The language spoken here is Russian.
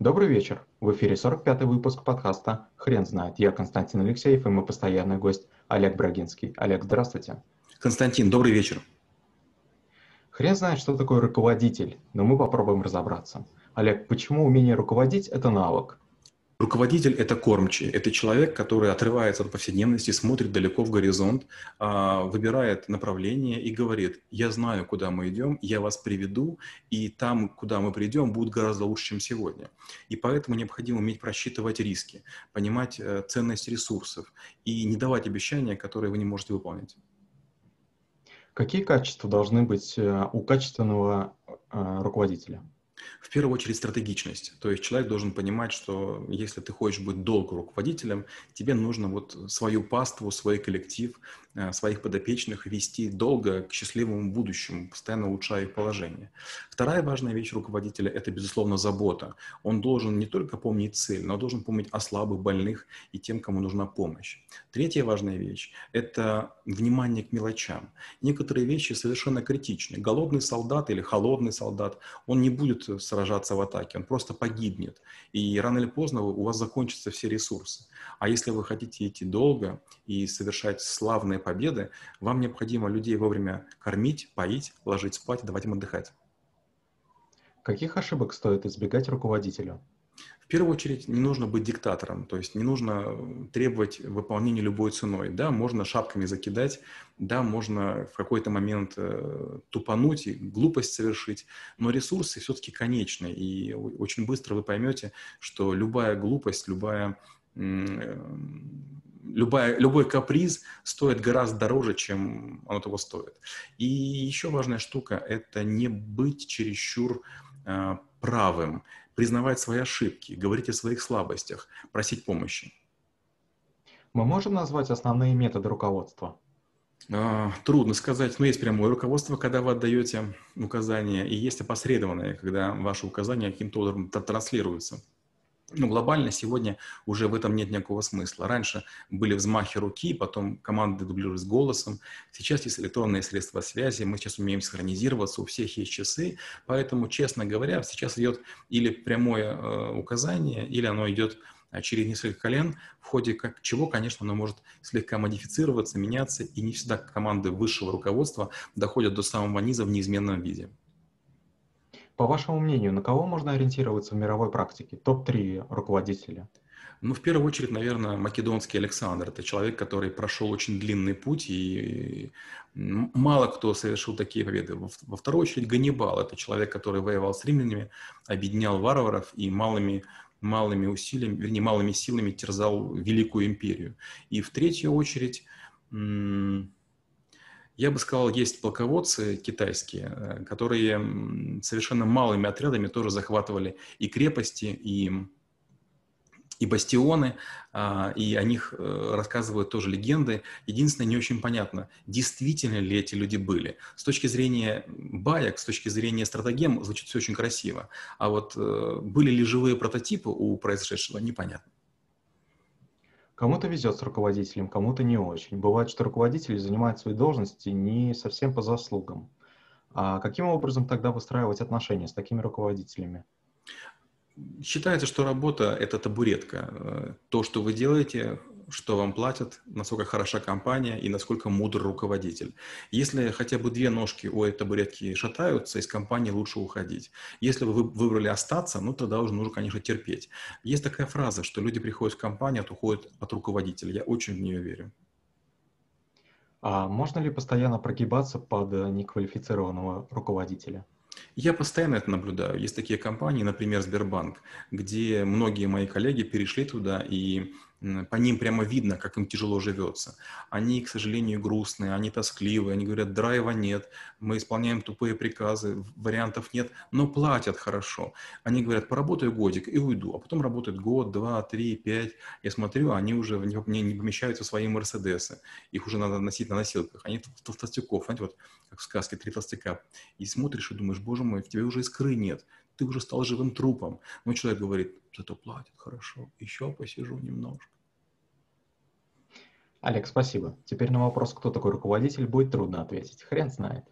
Добрый вечер. В эфире 45-й выпуск подкаста «Хрен знает». Я Константин Алексеев и мой постоянный гость Олег Брагинский. Олег, здравствуйте. Константин, добрый вечер. Хрен знает, что такое руководитель, но мы попробуем разобраться. Олег, почему умение руководить – это навык? Руководитель – это кормчий, это человек, который отрывается от повседневности, смотрит далеко в горизонт, а, выбирает направление и говорит, я знаю, куда мы идем, я вас приведу, и там, куда мы придем, будет гораздо лучше, чем сегодня. И поэтому необходимо уметь просчитывать риски, понимать э, ценность ресурсов и не давать обещания, которые вы не можете выполнить. Какие качества должны быть э, у качественного э, руководителя? В первую очередь стратегичность. То есть человек должен понимать, что если ты хочешь быть долго руководителем, тебе нужно вот свою паству, свой коллектив, своих подопечных вести долго к счастливому будущему, постоянно улучшая их положение. Вторая важная вещь руководителя – это, безусловно, забота. Он должен не только помнить цель, но должен помнить о слабых, больных и тем, кому нужна помощь. Третья важная вещь – это внимание к мелочам. Некоторые вещи совершенно критичны. Голодный солдат или холодный солдат, он не будет сражаться в атаке, он просто погибнет. И рано или поздно у вас закончатся все ресурсы. А если вы хотите идти долго и совершать славные победы, вам необходимо людей вовремя кормить, поить, ложить спать, давать им отдыхать. Каких ошибок стоит избегать руководителю? В первую очередь не нужно быть диктатором, то есть не нужно требовать выполнения любой ценой. Да, можно шапками закидать, да, можно в какой-то момент э, тупануть и глупость совершить, но ресурсы все-таки конечны, и очень быстро вы поймете, что любая глупость, любая э, любая, любой каприз стоит гораздо дороже, чем оно того стоит. И еще важная штука – это не быть чересчур э, правым признавать свои ошибки, говорить о своих слабостях, просить помощи. Мы можем назвать основные методы руководства? А, трудно сказать, но есть прямое руководство, когда вы отдаете указания, и есть опосредованное, когда ваши указания каким-то образом транслируются. Но глобально сегодня уже в этом нет никакого смысла. Раньше были взмахи руки, потом команды дублировались голосом. Сейчас есть электронные средства связи, мы сейчас умеем синхронизироваться, у всех есть часы. Поэтому, честно говоря, сейчас идет или прямое э, указание, или оно идет э, через несколько колен, в ходе как, чего, конечно, оно может слегка модифицироваться, меняться, и не всегда команды высшего руководства доходят до самого низа в неизменном виде. По вашему мнению, на кого можно ориентироваться в мировой практике? Топ-3 руководителя. Ну, в первую очередь, наверное, македонский Александр. Это человек, который прошел очень длинный путь, и мало кто совершил такие победы. Во вторую очередь, Ганнибал. Это человек, который воевал с римлянами, объединял варваров и малыми малыми усилиями, вернее, малыми силами терзал великую империю. И в третью очередь, я бы сказал, есть полководцы китайские, э, которые совершенно малыми отрядами тоже захватывали и крепости, и, и бастионы, а, и о них э, рассказывают тоже легенды. Единственное, не очень понятно, действительно ли эти люди были. С точки зрения баек, с точки зрения стратегем звучит все очень красиво. А вот э, были ли живые прототипы у произошедшего, непонятно. Кому-то везет с руководителем, кому-то не очень. Бывает, что руководители занимают свои должности не совсем по заслугам. А каким образом тогда выстраивать отношения с такими руководителями? Считается, что работа – это табуретка. То, что вы делаете, что вам платят, насколько хороша компания и насколько мудр руководитель. Если хотя бы две ножки у этой табуретки шатаются, из компании лучше уходить. Если вы выбрали остаться, ну тогда уже нужно, конечно, терпеть. Есть такая фраза, что люди приходят в компанию, а уходят от руководителя. Я очень в нее верю. А можно ли постоянно прогибаться под неквалифицированного руководителя? Я постоянно это наблюдаю. Есть такие компании, например, Сбербанк, где многие мои коллеги перешли туда, и по ним прямо видно, как им тяжело живется. Они, к сожалению, грустные, они тоскливые, они говорят, драйва нет, мы исполняем тупые приказы, вариантов нет, но платят хорошо. Они говорят, поработаю годик и уйду, а потом работают год, два, три, пять. Я смотрю, они уже не, не помещаются в свои Мерседесы, их уже надо носить на носилках. Они толстяков, знаете, вот как в сказке «Три толстяка». И смотришь и думаешь, боже мой, в тебе уже искры нет ты уже стал живым трупом. Но человек говорит, зато платят хорошо, еще посижу немножко. Олег, спасибо. Теперь на вопрос, кто такой руководитель, будет трудно ответить. Хрен знает.